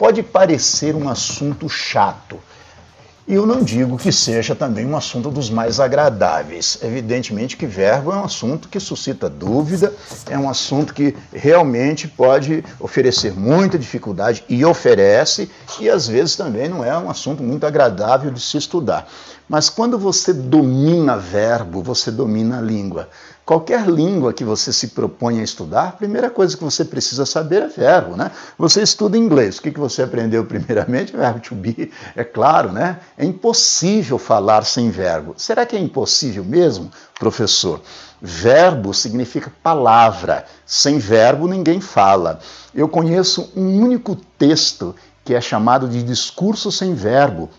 pode parecer um assunto chato. E eu não digo que seja também um assunto dos mais agradáveis. Evidentemente que verbo é um assunto que suscita dúvida, é um assunto que realmente pode oferecer muita dificuldade e oferece, e às vezes também não é um assunto muito agradável de se estudar. Mas quando você domina verbo, você domina a língua. Qualquer língua que você se propõe a estudar, a primeira coisa que você precisa saber é verbo, né? Você estuda inglês, o que você aprendeu primeiramente? Verbo to be, é claro, né? É impossível falar sem verbo. Será que é impossível mesmo, professor? Verbo significa palavra. Sem verbo ninguém fala. Eu conheço um único texto que é chamado de discurso sem verbo,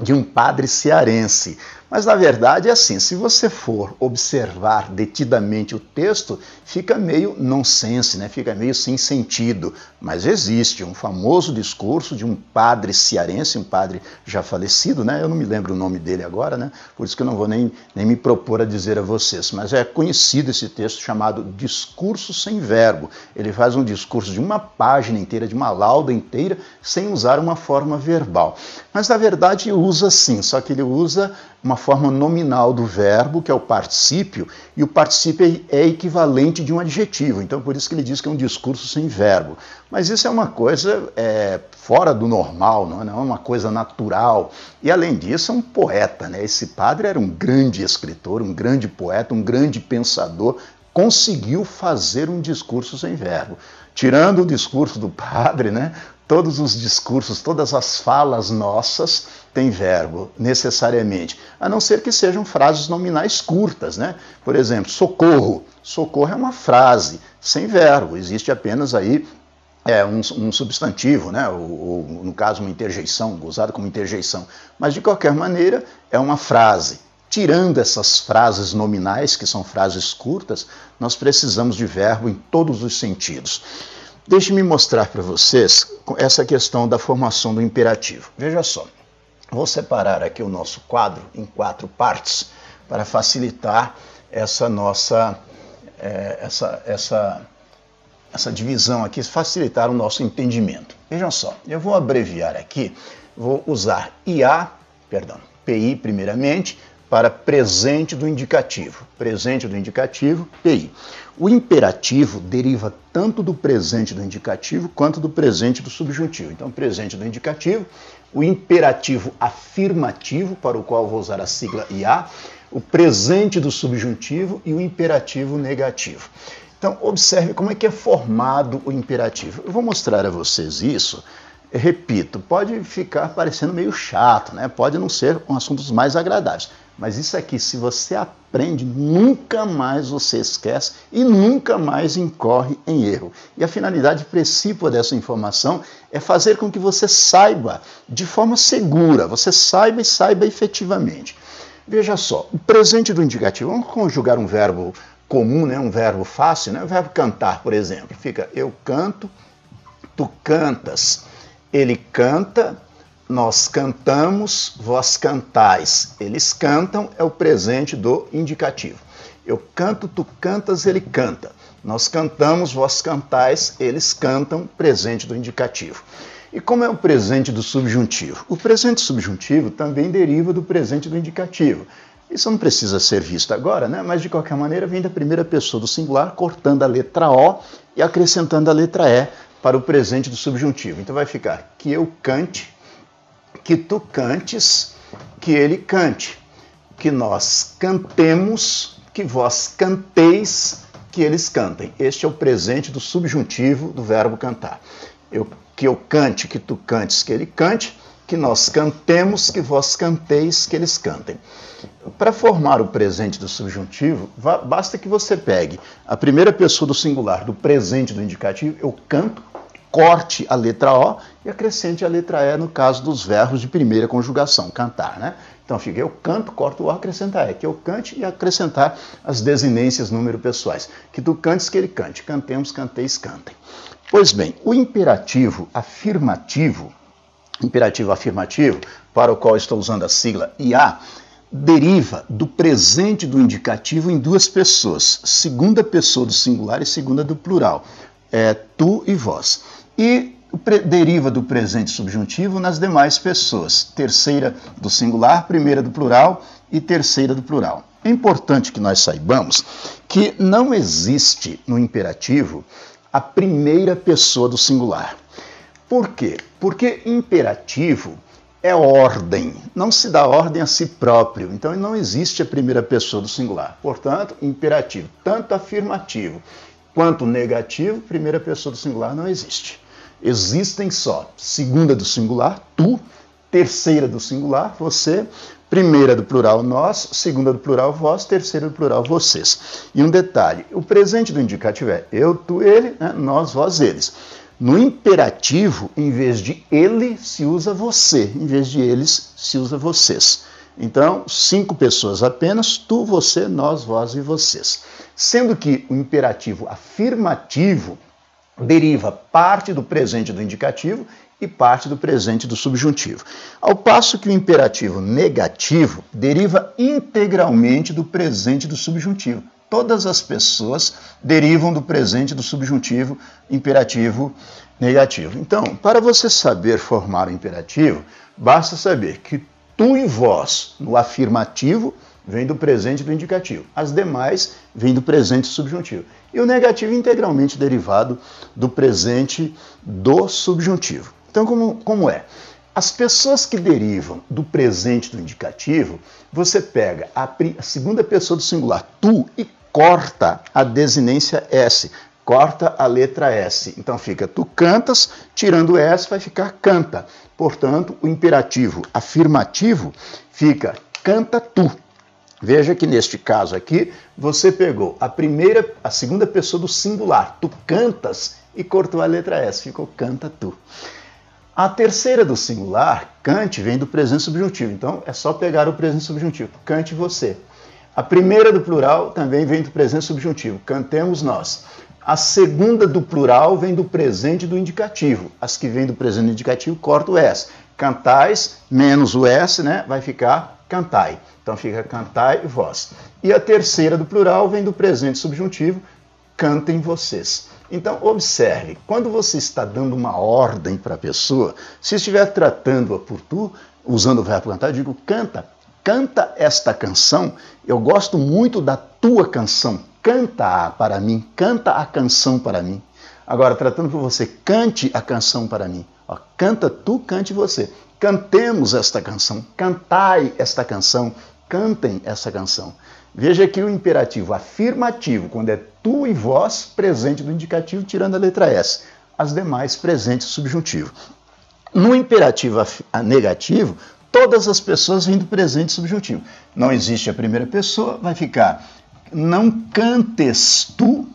de um padre cearense. Mas na verdade é assim: se você for observar detidamente o texto, fica meio nonsense, né? fica meio sem sentido. Mas existe um famoso discurso de um padre cearense, um padre já falecido, né? eu não me lembro o nome dele agora, né? por isso que eu não vou nem, nem me propor a dizer a vocês. Mas é conhecido esse texto chamado Discurso Sem Verbo. Ele faz um discurso de uma página inteira, de uma lauda inteira, sem usar uma forma verbal. Mas na verdade usa sim, só que ele usa uma forma nominal do verbo, que é o particípio, e o particípio é equivalente de um adjetivo. Então, por isso que ele diz que é um discurso sem verbo. Mas isso é uma coisa é, fora do normal, não é, não é uma coisa natural. E, além disso, é um poeta. Né? Esse padre era um grande escritor, um grande poeta, um grande pensador, conseguiu fazer um discurso sem verbo. Tirando o discurso do padre, né? Todos os discursos, todas as falas nossas têm verbo, necessariamente, a não ser que sejam frases nominais curtas, né? Por exemplo, socorro. Socorro é uma frase sem verbo, existe apenas aí é, um, um substantivo, né? Ou, ou, no caso, uma interjeição, usado como interjeição. Mas, de qualquer maneira, é uma frase. Tirando essas frases nominais, que são frases curtas, nós precisamos de verbo em todos os sentidos. Deixe-me mostrar para vocês essa questão da formação do imperativo. Veja só, vou separar aqui o nosso quadro em quatro partes para facilitar essa nossa é, essa, essa, essa divisão aqui, facilitar o nosso entendimento. Vejam só, eu vou abreviar aqui, vou usar IA, perdão, PI primeiramente, para presente do indicativo. Presente do indicativo, PI. O imperativo deriva tanto do presente do indicativo quanto do presente do subjuntivo. Então, presente do indicativo, o imperativo afirmativo, para o qual vou usar a sigla IA, o presente do subjuntivo e o imperativo negativo. Então, observe como é que é formado o imperativo. Eu vou mostrar a vocês isso repito, pode ficar parecendo meio chato, né? pode não ser um assunto dos mais agradáveis. Mas isso aqui, se você aprende, nunca mais você esquece e nunca mais incorre em erro. E a finalidade principal dessa informação é fazer com que você saiba de forma segura, você saiba e saiba efetivamente. Veja só, o presente do indicativo, vamos conjugar um verbo comum, né? um verbo fácil, né? o verbo cantar, por exemplo. Fica eu canto, tu cantas ele canta, nós cantamos, vós cantais. Eles cantam é o presente do indicativo. Eu canto, tu cantas, ele canta. Nós cantamos, vós cantais, eles cantam, presente do indicativo. E como é o presente do subjuntivo? O presente subjuntivo também deriva do presente do indicativo. Isso não precisa ser visto agora, né? mas de qualquer maneira vem da primeira pessoa do singular, cortando a letra O e acrescentando a letra E para o presente do subjuntivo. Então vai ficar que eu cante, que tu cantes, que ele cante, que nós cantemos, que vós canteis, que eles cantem. Este é o presente do subjuntivo do verbo cantar. Eu, que eu cante, que tu cantes, que ele cante, que nós cantemos, que vós canteis, que eles cantem. Para formar o presente do subjuntivo, basta que você pegue a primeira pessoa do singular do presente do indicativo, eu canto, corte a letra O e acrescente a letra E no caso dos verbos de primeira conjugação, cantar, né? Então fica eu canto, corto o O, acrescentar E, que eu cante e acrescentar as desinências número pessoais. Que tu cantes, que ele cante. Cantemos, canteis, cantem. Pois bem, o imperativo afirmativo, imperativo afirmativo, para o qual estou usando a sigla IA, deriva do presente do indicativo em duas pessoas, segunda pessoa do singular e segunda do plural, é tu e vós. E deriva do presente subjuntivo nas demais pessoas. Terceira do singular, primeira do plural e terceira do plural. É importante que nós saibamos que não existe no imperativo a primeira pessoa do singular. Por quê? Porque imperativo é ordem, não se dá ordem a si próprio, então não existe a primeira pessoa do singular. Portanto, imperativo, tanto afirmativo quanto negativo, primeira pessoa do singular não existe. Existem só segunda do singular, tu, terceira do singular, você, primeira do plural, nós, segunda do plural, vós, terceira do plural, vocês. E um detalhe: o presente do indicativo é eu, tu, ele, né? nós, vós, eles. No imperativo, em vez de ele, se usa você, em vez de eles, se usa vocês. Então, cinco pessoas apenas, tu, você, nós, vós e vocês. Sendo que o imperativo afirmativo deriva parte do presente do indicativo e parte do presente do subjuntivo. Ao passo que o imperativo negativo deriva integralmente do presente do subjuntivo todas as pessoas derivam do presente do subjuntivo imperativo negativo. Então, para você saber formar o imperativo, basta saber que tu e vós no afirmativo vem do presente do indicativo. As demais vêm do presente subjuntivo. E o negativo integralmente derivado do presente do subjuntivo. Então, como, como é? As pessoas que derivam do presente do indicativo, você pega a, a segunda pessoa do singular, tu, e corta a desinência S, corta a letra S. Então fica tu cantas, tirando S vai ficar canta. Portanto, o imperativo afirmativo fica canta tu. Veja que neste caso aqui, você pegou a primeira, a segunda pessoa do singular, tu cantas, e cortou a letra S, ficou canta tu. A terceira do singular, cante, vem do presente subjuntivo. Então é só pegar o presente subjuntivo, cante você. A primeira do plural também vem do presente subjuntivo, cantemos nós. A segunda do plural vem do presente do indicativo. As que vêm do presente do indicativo, corta o S. Cantais, menos o S, né? Vai ficar cantai. Então fica cantai vós. E a terceira do plural vem do presente subjuntivo, cantem vocês. Então, observe, quando você está dando uma ordem para a pessoa, se estiver tratando-a por tu, usando o verbo cantar, eu digo canta, canta esta canção. Eu gosto muito da tua canção. Canta-a para mim, canta a canção para mim. Agora, tratando por você, cante a canção para mim. Ó, canta tu, cante você. Cantemos esta canção, cantai esta canção, cantem esta canção. Veja aqui o imperativo afirmativo, quando é tu e vós, presente do indicativo, tirando a letra S. As demais, presente subjuntivo. No imperativo negativo, todas as pessoas vêm do presente subjuntivo. Não existe a primeira pessoa, vai ficar não cantes tu,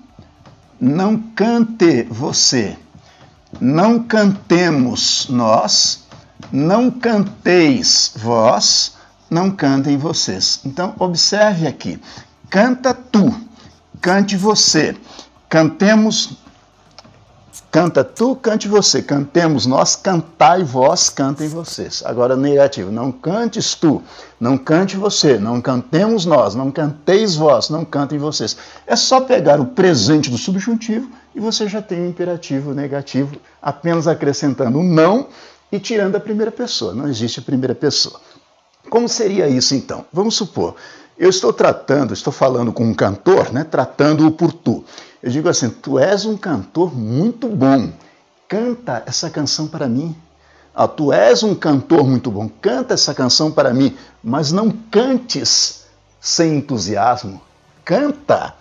não cante você, não cantemos nós, não canteis vós, não cantem vocês. Então, observe aqui: canta tu, cante você, cantemos Canta tu, cante você. Cantemos nós, cantai vós, cantem vocês. Agora, negativo. Não cantes tu, não cante você, não cantemos nós, não canteis vós, não cantem vocês. É só pegar o presente do subjuntivo e você já tem o imperativo negativo, apenas acrescentando não e tirando a primeira pessoa. Não existe a primeira pessoa. Como seria isso então? Vamos supor, eu estou tratando, estou falando com um cantor, né, tratando-o por tu. Eu digo assim: tu és um cantor muito bom, canta essa canção para mim. Ah, tu és um cantor muito bom, canta essa canção para mim, mas não cantes sem entusiasmo. Canta,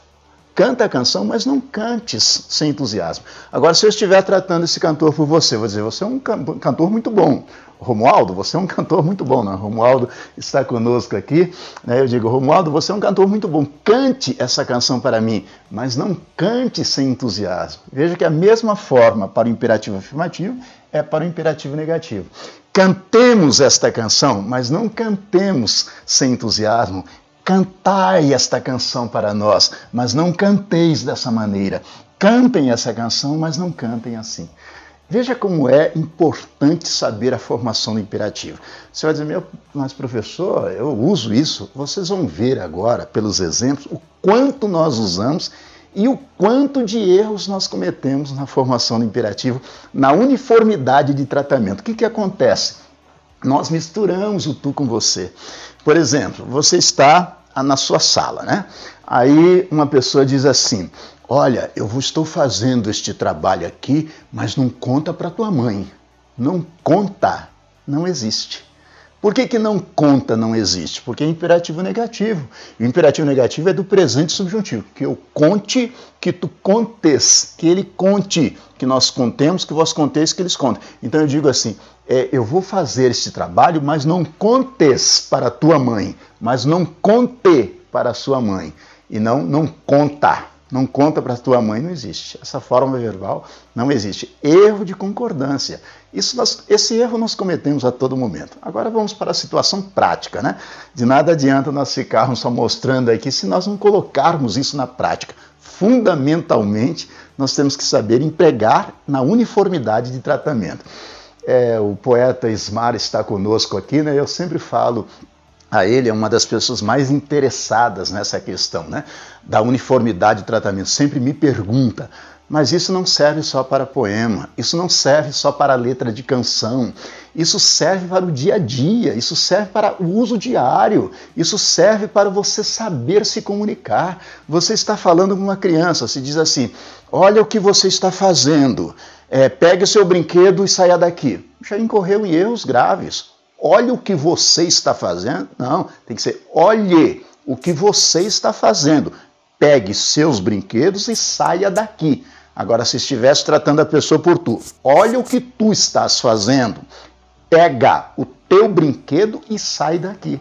canta a canção, mas não cantes sem entusiasmo. Agora, se eu estiver tratando esse cantor por você, vou dizer: você é um cantor muito bom, Romualdo, você é um cantor muito bom, né? Romualdo está conosco aqui. Né? Eu digo, Romualdo, você é um cantor muito bom. Cante essa canção para mim, mas não cante sem entusiasmo. Veja que a mesma forma para o imperativo afirmativo é para o imperativo negativo. Cantemos esta canção, mas não cantemos sem entusiasmo. Cantai esta canção para nós, mas não canteis dessa maneira. Cantem essa canção, mas não cantem assim. Veja como é importante saber a formação do imperativo. Você vai dizer, meu, mas professor, eu uso isso. Vocês vão ver agora, pelos exemplos, o quanto nós usamos e o quanto de erros nós cometemos na formação do imperativo, na uniformidade de tratamento. O que, que acontece? Nós misturamos o tu com você. Por exemplo, você está na sua sala, né? Aí uma pessoa diz assim: Olha, eu estou fazendo este trabalho aqui, mas não conta para tua mãe. Não conta, não existe. Por que, que não conta não existe? Porque é imperativo negativo. O imperativo negativo é do presente subjuntivo. Que eu conte, que tu contes, que ele conte, que nós contemos, que vós conteis, que eles contem. Então eu digo assim: é, eu vou fazer este trabalho, mas não contes para tua mãe, mas não conte para sua mãe. E não, não conta. Não conta para tua mãe, não existe. Essa forma verbal não existe. Erro de concordância. Isso nós, esse erro nós cometemos a todo momento. Agora vamos para a situação prática, né? De nada adianta nós ficarmos só mostrando aqui se nós não colocarmos isso na prática. Fundamentalmente, nós temos que saber empregar na uniformidade de tratamento. É, o poeta Ismar está conosco aqui, né? Eu sempre falo a ele é uma das pessoas mais interessadas nessa questão, né? Da uniformidade de tratamento. Sempre me pergunta, mas isso não serve só para poema, isso não serve só para letra de canção, isso serve para o dia a dia, isso serve para o uso diário, isso serve para você saber se comunicar. Você está falando com uma criança, se diz assim: olha o que você está fazendo, é, pegue o seu brinquedo e saia daqui. Já incorreu em erros graves olhe o que você está fazendo. Não, tem que ser olhe o que você está fazendo. Pegue seus brinquedos e saia daqui. Agora, se estivesse tratando a pessoa por tu, olha o que tu estás fazendo. Pega o teu brinquedo e sai daqui.